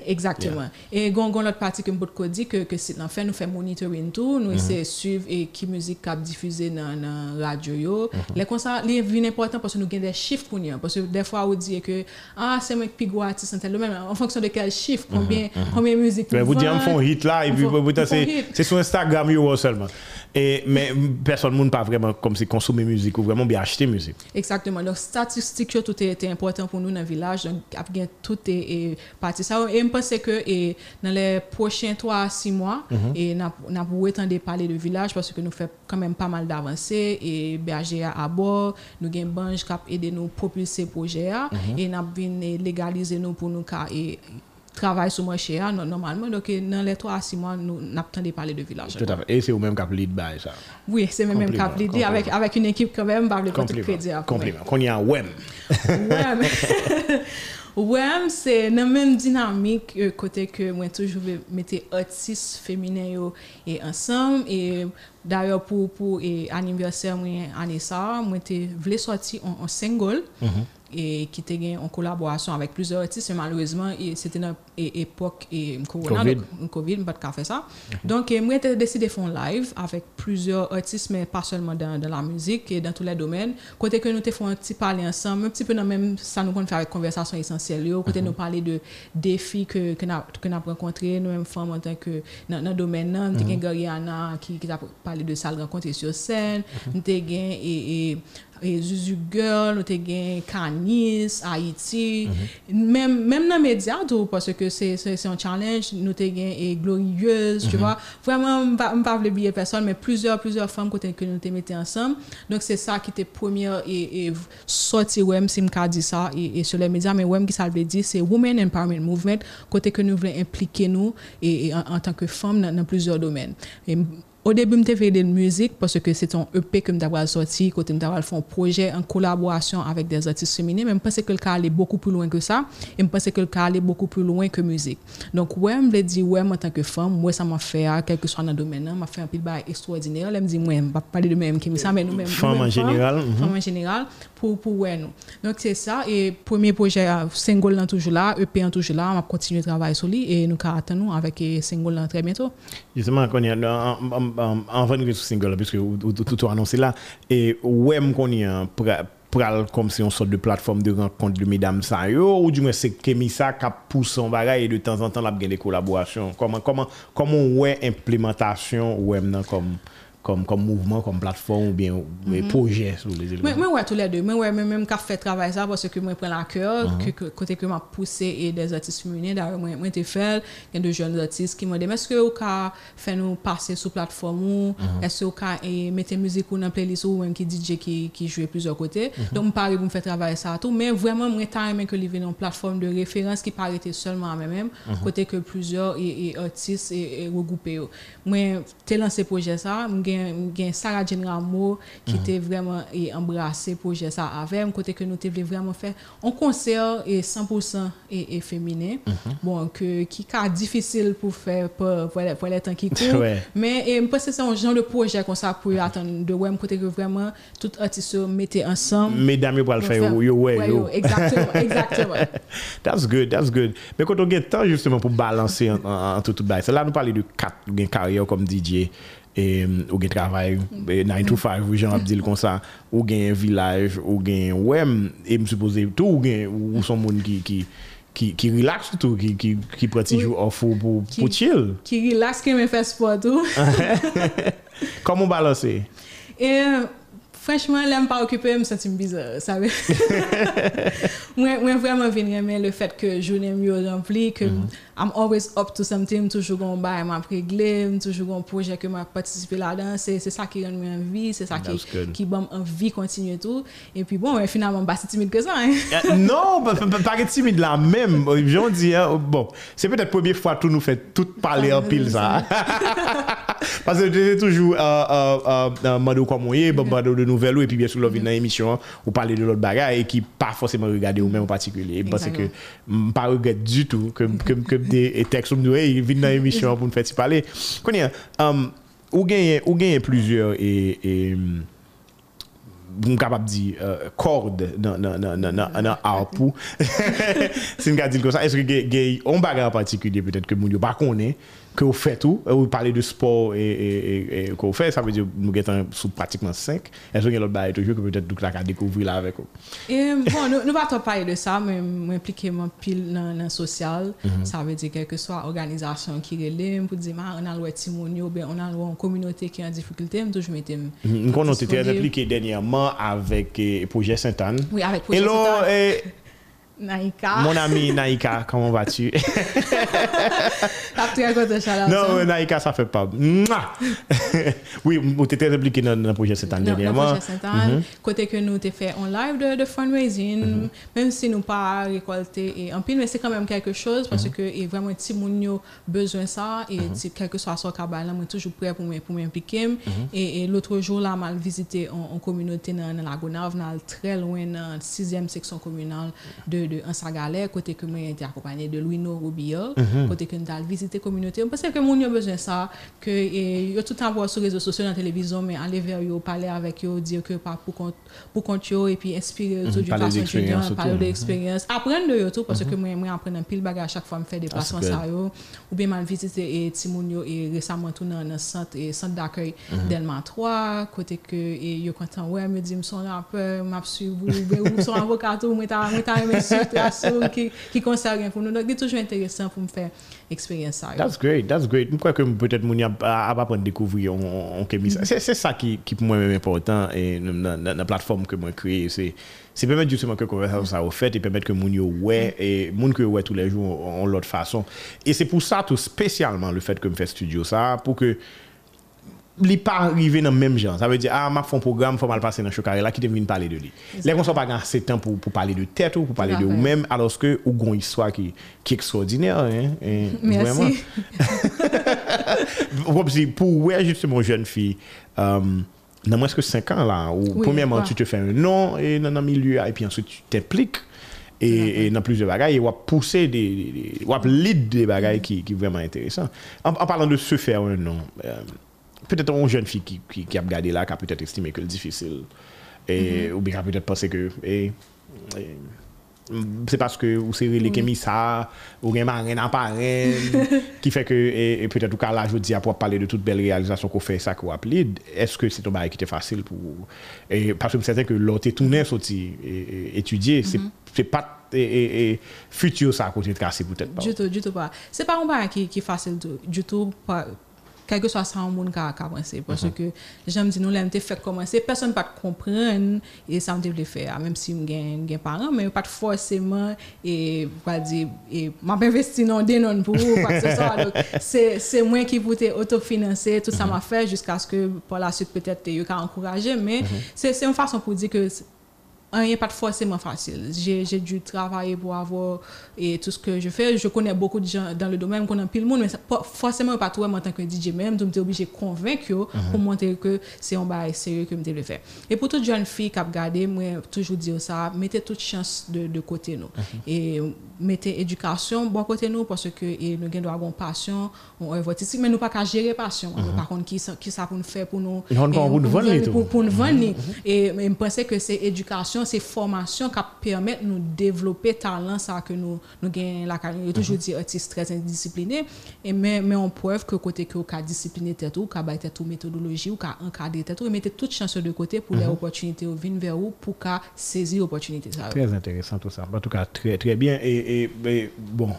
Exactement. Et gon gon fait nous fait monitoring tout, nous essayer suivre et qui musique cap diffuser dans dans radio yo. Ça, les vient important parce que nous gagne des chiffres pour nous parce que des fois on dit que ah c'est moi qui pigo artiste en tel même en fonction de quel chiffre combien combien de musique Mais vous dites, on vend. fait un hit là, et On puis fait- vous- vous- on fait un c'est hit. Instagram yo. Et, mais personne ne pas vraiment comme si consommer musique ou vraiment bien acheter musique. Exactement. Donc, statistique, yo, tout est, est important pour nous dans le village. Donc, après, tout est, parti. Ça, et je pense que et, dans les prochains 3 à 6 mois, et nous avons parler de village parce que nous faisons quand même pas mal d'avancées. Et BAGA à bord, nous avons Bange qui a aidé nous propulser le projet. là. Et nous avons légaliser nous pour nous et, travailler sur le marché normalement. Donc, dans les 3 à 6 mois, nous de parler de village. Tout à fait. Et c'est vous-même qui avez lead by ça? Oui, c'est même Compliment, cap l'idée compliment. avec, avec une équipe quand même, pas le crédit. Compliment. Qu'on y a un WEM. WEM. WEM, c'est la même dynamique euh, côté que moi toujours mettre artistes féminins et ensemble et D'ailleurs, pour, pour et, anniversaire mwen ane sa, mwen te vle sorti en, en single. et qui était en collaboration avec plusieurs artistes, malheureusement, c'était dans l'époque et corona, Covid. donc Covid, pas de faire ça. Donc, euh, moi, j'ai décidé de faire un live avec plusieurs artistes, mais pas seulement dans, dans la musique et dans tous les domaines. Côté que nous fait un petit parler ensemble, un petit peu dans même ça nous fait avec conversation essentielle. Côté nous parler de défis que que n'a que n'a rencontré nous mêmes femmes en tant que dans dans le domaine nous avons Gariana qui qui a parlé de ça le rencontrer sur scène, nous avons et et et Zuzu Girl, nous avons Canis, Haïti, même, même dans les médias, parce que c'est un challenge, nous avons et Glorieuse, tu vois. Vraiment, je ne pas oublier personne, mais plusieurs, plusieurs femmes que nous avons mis ensemble. Donc, c'est ça qui était première et, et sorti, ouais, si je dit ça, et, et sur les médias, mais ouais, qui ça veut dire, c'est Women Empowerment Movement, côté que nous voulons impliquer nous et, en, tant que femmes dans plusieurs domaines. Au début, je fait de musique parce que c'est un EP que je sorti, côté je fait un projet en collaboration avec des artistes féminins, mais je pense que le cas allait beaucoup plus loin que ça, et je pense que le cas allait beaucoup plus loin que musique. Donc, ouais, je me dis, ouais, en tant que femme, moi, ça m'a fait, quel que soit dans le domaine, m'a fait un peu de extraordinaire. Je me dis, moi, je ne vais pas parler de même qui ça, mais nous-mêmes. Femme en général, mhm. Femme en général, pour, pour ouais, nous. Donc, c'est ça. Et premier projet, euh, single, là, toujours là, EP, là, toujours là, on va continuer de travailler sur lui, et nous, attendons avec euh, single, là, très bientôt. Justement, quand il y a en, en, en, en venant sur single, puisque tout annoncé là, et ouais, qu'on y a pra- pral comme si on sorte de plateforme de rencontre de mesdames ça ou du moins c'est Kemisa qui pousse son bagage et de temps en temps la des collaborations. Comment, comment, comment ouais implémentation ouais comme, comme, comme mouvement, comme plateforme ou bien mm -hmm. projet sur les éléments. Moi, ouais, tous les deux. Moi, ouais, même quand fait travail ça, parce que moi, je prends la cœur, mm-hmm. uh -huh. que, côté que m'a poussé et des artistes féminins, d'ailleurs, moi, moi, j'ai fait, il y a deux jeunes artistes qui m'ont dit, mais est-ce que vous pouvez faire nous passer sur plateforme ou, mm-hmm. est-ce que vous pouvez mettre musique ou dans playlist ou même qui DJ qui, qui joue plusieurs côtés. Uh -huh. Donc, je parle pour me faire travailler ça tout, mais vraiment, moi, j'ai aimé que livrer une plateforme de référence qui paraît seulement à moi-même, côté que plusieurs et, et artistes et, et regroupés. Moi, j'ai lancé projet ça, j'ai gen Sarah Jane Rameau qui était vraiment et embrassé projet ça avec un côté que nous t'ai vraiment faire un concert et 100% et, et féminin bon que qui est difficile pour faire pour, pour, les, pour les temps qui courent Ouais. mais et, je pense que c'est un genre de projet comme ça pour attendre de ouais côté que vraiment tout artiste se mettait ensemble. Mesdames, pour faire faire- yo, ouais, yo. exactement exactement. That's good, that's good. Mais quand on a le temps justement pour balancer en- en- entre tout ça, là nous parler de quatre carrière comme DJ E, ou gen travay, e, 9 to 5, ou jen ap dil kon sa, ou gen vilaj, ou gen wèm, e msupose tou ou gen, ou son moun ki, ki, ki, ki relax tou, ki, ki, ki prati jou ofo pou, pou chill. Ki relax ke men fè sport tou. Koman balase? E, franchement, lèm pa okupè, m senti m bizar, sabe? Mwen vreman vin remen le fèt ke jounen m yo rempli, ke m... Mm -hmm. I'm always up to something, toujours un bail, m'a réglé, toujours un projet que m'a participé là-dedans. C'est c'est ça qui rend moi envie, c'est ça qui, qui donne envie de continuer tout. Et puis bon, finalement, bah, c'est timide que ça. Hein. Euh, non, pas, pas, pas timide là même. J'en dis, hein, bon, c'est peut-être la première fois que nous fait tout parler en pile ça. Parce que j'ai toujours euh, euh, euh, euh, on bon, mandé de nouvelles ou, et puis bien sûr, là, vient dans l'émission, ou parler de l'autre bagarre et qui pas forcément regarder ou même en particulier. Parce que je pas regrette du tout que, que, de e texte ou il vient dans l'émission pour nous faire parler. Ou gagne plusieurs et, et hum, m kapap di euh, kord nan, nan, nan, nan, nan, nan art pou. si m ka di l kon sa, eske gen gen yon bagay en particulier peut-être que moun yo pa konen, que ou fè tou, ou parle de sport et, et, et, et qu'on fait, ça veut dire nous getan sous pratiquement 5. Est-ce qu'il y a l'autre bagay toujours que peut-être nous la découvrir là avec ou? Et bon, nous ne pas trop parler de ça, mais m'impliquer mon pile dans le social. Ça veut dire quelle que soit organisation qui relève, pour dire, on a le Timounio, ou bien on a une communauté qui est en difficulté, toujours mettre. Te disponible. impliqué dernièrement avec eh, Projet Sainte-Anne. Oui, avec Projet Sainte-Anne. Naïka. mon ami Naïka, comment vas-tu? Non, euh, Naïka, ça fait pas. Oui, tu étais impliqué dans le projet cette année Dans- dans dernièrement. Projet Sainte-Anne, côté que nous t'ai fait un live de, de fundraising, même si nous pas récolté et en pile, mais c'est quand même quelque chose parce que et vraiment moun yo besoin ça et ti- quel que soit son cabane, là, moi toujours prêt pour m'im- pour m'impliquer. Et, et l'autre jour là, mal visité en, en communauté dans, dans la Gonave, le très loin dans la sixième section communale de, de Ansagalè, kote ke mwen te akopanye de Louino Rubio, mm -hmm. kote ke mwen tal vizite kominote. Mwen pese ke moun yo bezwen sa, ke e, yo tout anvo sou rezo sosyo nan televizyon, men ale ver yo, pale avek yo, diyo ke pa pou kont, pou kont yo, epi inspire yo tout du fason judyan, pale de eksperyans. Aprende yo tout, pwese ke mwen mwen aprende an pil baga a chak fwa mwen fe deplasman sa yo, ou ben man vizite e timoun yo, e resaman tou nan, nan sant, e, sant d'akèy mm -hmm. Delman 3, kote ke e, yo kontan, wè, ouais, me di mson rapè, map su, ou mson avokato, mwen ta mwen ta mwen su, qui, qui concerne pour nous. Donc, c'est toujours intéressant pour me faire expérience ça. yo. That's great, that's great. Je crois que peut-être moun a pas prendre découvrir on on kemis ça. C'est ça qui qui pour moi même important et dans la plateforme que moi créé c'est permettre justement que conversation ça au fait et permettre que moun yo ouais et moun que ouais tous les jours en l'autre façon. Et c'est pour ça tout spécialement le fait que me fait studio ça pour que li pas arrivé dans le même genre. Ça veut dire, ah, m'a fait un programme, faut mal passer dans le là, qui te vient parler de lui. Les gens sont pas assez de temps pour, pour parler de tête ou pour parler de vous-même, alors que ou gon histoire qui, qui est extraordinaire. Hein, et Merci. Vraiment. Pour ouais, justement, jeune fille, euh, dans moins que 5 ans là, où Oui, premièrement, tu te fais un nom et dans un milieu, et puis ensuite tu t'impliques. Et, dans plusieurs bagages, et on pousser des, des, des- lead des bagages qui, qui vraiment intéressants. En, en parlant de se faire un nom, euh, peut-être une jeune fille qui, qui, qui a regardé là, qui a peut-être estimé que le difficile, et, mm -hmm. ou bien qui a peut-être pensé que... Et, et, c'est parce que vous serez les mis mm-hmm. ça, ou rien marin en parrain, qui fait que, et, et peut-être au cas là, je dis, pour parler de toute belle réalisation qu'on fait, ça qu'on appelé, est-ce que c'est un bail qui était facile pour. Et, parce que c'est certain que l'autre tourné, sorti, étudier, c'est mm-hmm. c'est pas. Et, et, futur ça à côté de casser peut-être pas. Du tout, du tout pas. C'est pas un bail qui, qui est facile du tout. Pas, quel que soit ça, un monde qui a commencé. Parce Mhm. que, j'aime dire, nous, l'avons fait commencer, personne ne peut comprendre et ça me devait faire. Même si j'ai des parents, mais pas forcément, et, pas dire, et, m'a pas investi dans des noms pour ou quoi que ce soit. Donc, c'est, c'est moi qui voulais autofinancer, tout ça Mhm. m'a fait jusqu'à ce que, par la suite, peut-être, il y a encouragé. Mais Mhm. c'est, c'est une façon pour dire que rien pas forcément facile. J'ai dû travailler pour avoir et tout ce que je fais. Je connais beaucoup de gens dans le domaine, je connais pile le monde, mais pas forcément pas toi en tant que DJ même, donc tu es obligé de convaincre yo pour montrer que c'est un bail sérieux que je le faire. Et pour toute jeune fille qui a regardé, moi toujours dire ça, mettez toute chance de, de côté nous. Et mettez éducation bon côté nous parce que et nous avons avoir une passion, on artistique, mais nous pas qu'à gérer passion. Par contre, qui ça qui ça pour nous faire pour nous pour, pour nous vendre. Et mais je pensais que c'est éducation, c'est formation qui permet de nous développer talent ça que nous nous gagnons la carrière. Je toujours dit artiste très indiscipliné et mais mais on preuve que côté que ka discipliné tête ou ka bailler tête ou méthodologie ou ka encadrer tête ou et mettez toute chance de côté pour les opportunités ou venir vers vous pour ka saisir opportunité ça. Très intéressant tout ça. En tout cas, très, très bien. Et, et, bon,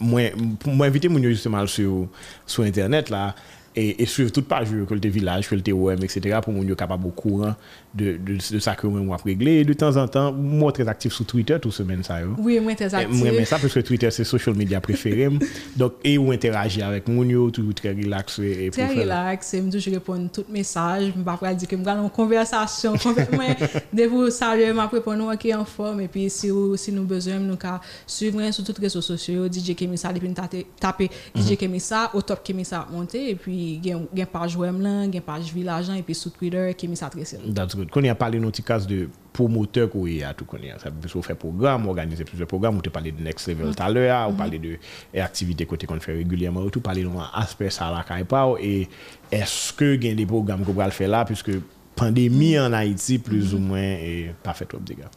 moi, pour moi inviter mon justement sur, sur Internet là, et, et suivre toute page que le village, que le TOM, etc. pour mon capable au courant de, de, de ça que moi régler. Et de temps en temps, moi très actif sur Twitter toute semaine ça. yo. Oui, moi très actif. Moi, mais ça parce que Twitter, c'est social media préféré. Donc, et ou interagir avec mon yo, tout très relax. Et, et Très relax, je toujours répondre tous les messages. Je ne vais pas dire que je vais en conversation. complètement. Que vous saluez, je vais répondre OK en forme. Et puis, si, si nous besoin, nous pouvons suivre sur tous les réseaux sociaux. DJ Kemisa, depuis taper- taper DJ Kemisa, au top Kemisa monter. Et puis, y a une page web là, page village et puis sur Twitter, Kemisa Tressel. That's good. Quand on a parlé d'un petit cas de promoteur qu'on y a tout qu'on. Ça veut faire programme, organiser plusieurs programmes, on te parlé de Next Level tout à l'heure, on parlait de activités côté qu'on fait régulièrement, tout parler d'un aspect ça pas et est-ce que a des programmes qu'on va faire là puisque pandémie en Haïti plus ou moins et pas fait trop de dégâts?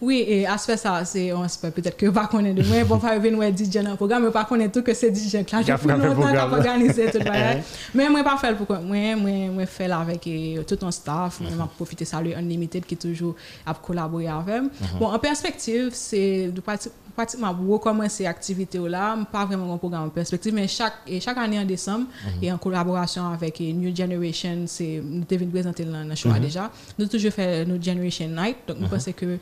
Oui, et aspect ça, c'est un aspect peut-être que pas connaître. De moi, bon, pas venir DJ dans le programme, mais pas connaître tout que c'est DJ là, j'ai fait longtemps programme. qu'à organiser tout le bagage. Mais moi pas faire le pourquoi, moi moi moi faire là avec tout un staff, moi m'a profiter saluer Unlimited qui toujours a collaboré avec. Bon, en perspective, c'est de pratiquement recommencer activité là, pas vraiment un programme en perspective, mais chaque chaque année en décembre et en collaboration avec New Generation, c'est nous devons présenter dans le show déjà. Nous toujours fait New Generation Night, donc nous pensons que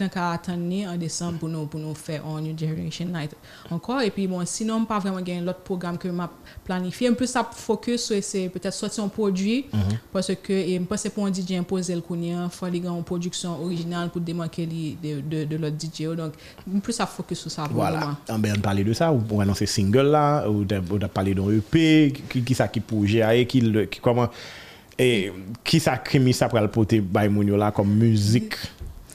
là qu'à attendre en décembre pour nous pour nous faire un New Generation Night encore. Et puis bon sinon pas vraiment gagner l'autre programme que m'a planifié. Un peu ça focus sur c'est peut-être sortir un produit parce que et me pense pour un DJ imposer le connaît faut aller une production originale pour démarquer li de de, de l'autre DJ donc plus ça focus sur ça pour Voilà. En ben, on parlait de ça, on annoncer single là, ou on a parlé d'un EP, qui, qui ça qui projet, et qui, qui comment, et qui ça crémi ça pour le porter by moun yo là comme musique?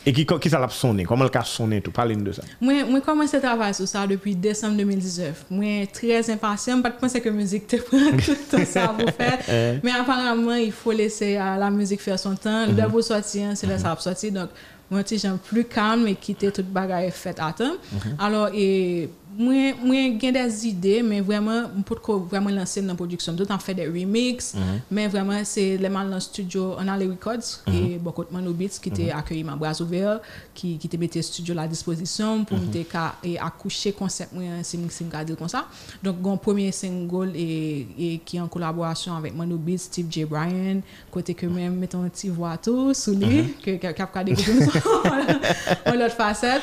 E ki, ki sa la sonne? Koman l ka sonne tout? Parle-nous de sa. Mwen, mwen komanse travay sou sa depi Desem 2019. Mwen trez impasyen, pat pense ke müzik te pran tout sa pou fet. Men aparamman, il faut laisser euh, la müzik fèr son tan. Le debo soti, se lè sa ap soti. Donc, mwen ti jan plu kalm e kite tout bagay fèt atan. Alors, e... Mwen, mwen gen des ide, men vreman, mwen pot ko vreman lanse nan produksyon. Dout an fè de remix, men vreman se leman lan studio Anale Records, ki bokot Mano Beats, ki te akyeyi man braz ouver, ki te mette studio la disposisyon pou mte ka akouche konsept mwen si mwen gade kon sa. Donk gon premier single e ki an kolaborasyon avèk Mano Beats, Steve J. Bryan, kote ke men meton ti vwa tou sou li, ke kap kade kote mwen an lot facet.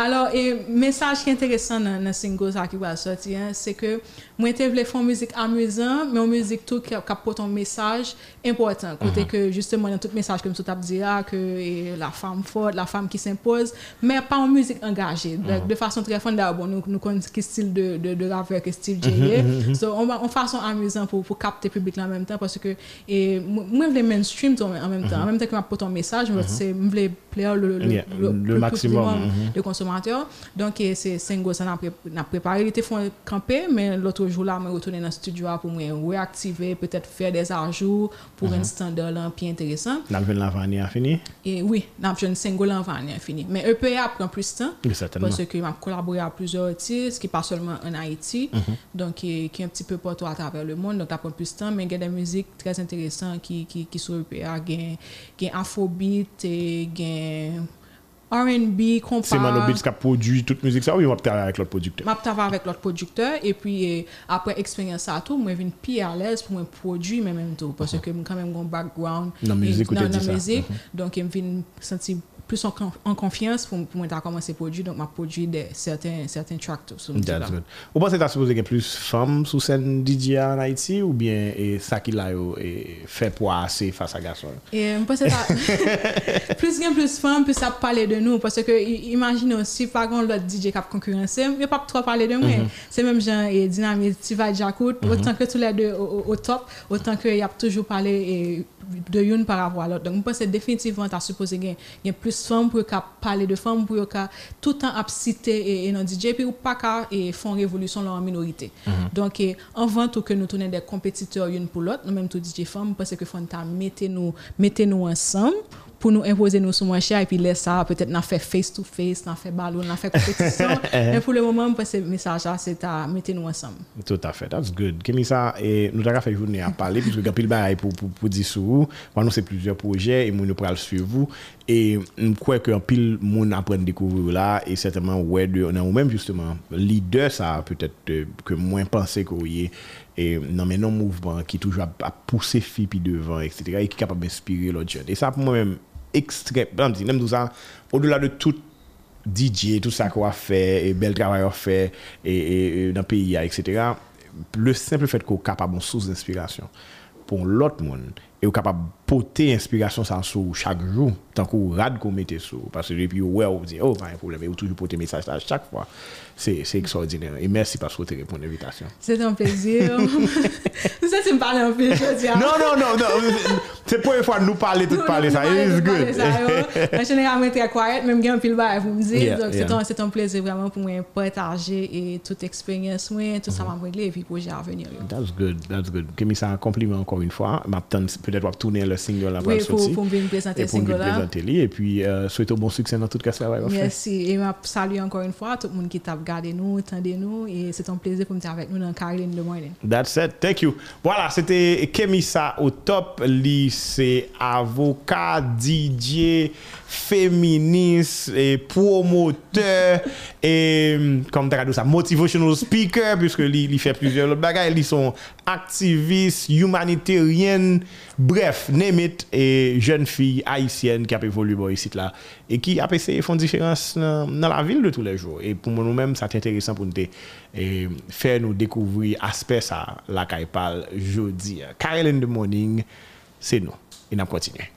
Alors, e mesaj ki enteresan nan nan single sa ki wale soti, se ke mwen te vle fon müzik amuzan, men müzik tou ki apot an mesaj important, kote ke justement nan tout mesaj ke msou tap diya, ke la fam fote, la fam ki s'impose, men pa an müzik engaje, de fason tre fonda, bon nou kon ki stil de raver ke stil jeye, so an fason amuzan pou kapte publik la an menm tan, parce ke mwen vle mainstream tou an menm tan, an menm tan ki mwen apot an mesaj, mwen vle play le maksimum de konsomateur, donke se single sa nan na prepare, li te fon kampe, men l'otre jou la, mwen retoune nan studio pou mwen reaktive, petèt fè des ajou pou ren standard lan pi interesant. Nan ven l'anvani a fini? E oui, nan ven single l'anvani a fini. Men EPA ap pren plus tan, pwese ke mwen kolaborè a plouzor artist, ki pa solman an Haiti, donk ki an pti peu poto a traver le moun, donk ap pren plus tan, men gen de müzik trez interesant ki sou EPA, gen Afrobeat, gen... R&B, kompa... Se Mano Beats ka prodwi tout müzik sa ou yon wap tava avèk lòt prodjukteur? Wap tava avèk lòt prodjukteur e pi apre eksperyans sa tou, mwen vin pi alèz pou mwen prodwi mè mèm tou. Pwese ke mwen kamèm gwen background nan müzik ou te di sa. Nan müzik, donk mwen vin senti... plus en konfians pou mwen ta komanse prodwi, donk mwen prodwi de certain track tou sou mwen la. Ou pa se ta suppose gen plus fam sou sen DJ an Haiti ou bien sa ki la yo fe po ase fasa gason? Mwen pa se ta... Plus gen plus fam, plus sa pale de nou, parce que imagine si pa gon lot DJ kap konkurense, mwen pa tro pale de mwen. Se menm jan dinamit, ti va Djakout, otan ke tou la de o top, otan ke yap toujou pale de yon par avwa lot. Mwen pa se definitivman ta suppose gen plus fèm pou yo ka pale de fèm, pou yo ka toutan ap site enan DJ, pi ou pa ka fon revolusyon lor an minorite. Donk, anvan tou ke nou tounen de kompetitor yon pou lot, nou menm tou DJ fèm, pwese ke fon ta mette nou ansam, pou nou impose nou sou mwen chè, epi lè sa, pwetè nan fè face to face, nan fè balou, nan fè kompetisyon, men pou le mouman, mwen pwese mesaj la, se ta mette nou ansam. Tout a fè, that's good. Kemi sa, nou ta ka fè jounè a pale, pwese gapil bay pou di sou, wan nou se plizye proje, e moun nou pral suivou, e m kwe ke pil moun apren dekouvri ou la, e sèteman wè de, nan ou mèm justement, lider sa, pwetè ke mwen panse kou ye, e nan men non mouvman ki toujou a pousse fi pi devan, et cetera, e ki kapab inspire lò djen. E sa pou mwen mèm ekstrem, nem dou sa, ou do la de tout DJ, tout sa kwa fe, bel travay ou fe, nan PIA, et cetera, le simple fet ko kapab moun souz d'inspiration pou lot moun, e ou kapab pote inspiration san sou chak jou, tan kou rad kou mette sou, parce depi ou wè ou di, oh, pa yon probleme, ou toujou pote mesaj la chak fwa. C'est extraordinaire. Et merci parce que tu réponds à l'invitation. C'est un plaisir. Vous savez, tu me parles un peu, je dis. Non, non, non, non. C'est pour une fois nous parler, tout parler ça. It's good. En général, je suis très quiet, même si je suis vous me dites. Donc, c'est un plaisir vraiment pour moi partager et toute expérience, tout ça m'a réglé et puis pour à venir. That's good, that's good. Kémy, ça un compliment encore une fois. Peut-être tourner le single là Oui, pour me présenter le single là. Et puis, souhaite bon succès dans tout cas ça. Merci. Et je salue encore une fois tout le monde qui t'a Gardez nous, tendez-nous et c'est un plaisir pour me avec nous dans Caroline de Morning. That's it. Thank you. Voilà, c'était Kemisa au top. lycée avocat, DJ, féministe, et promoteur, et comme tu as dit ça, motivational speaker, puisque il fait plusieurs autres bagages. Ils sont activistes, humanitariennes, bref, name et jeune fille haïtienne qui a évolué ici là, et qui a essayé de une différence dans, la ville de tous les jours. Et pour nous-mêmes, c'est intéressant pour nous faire nous découvrir aspect ça, la parle jeudi. In the morning, c'est nous. Et nous continuons.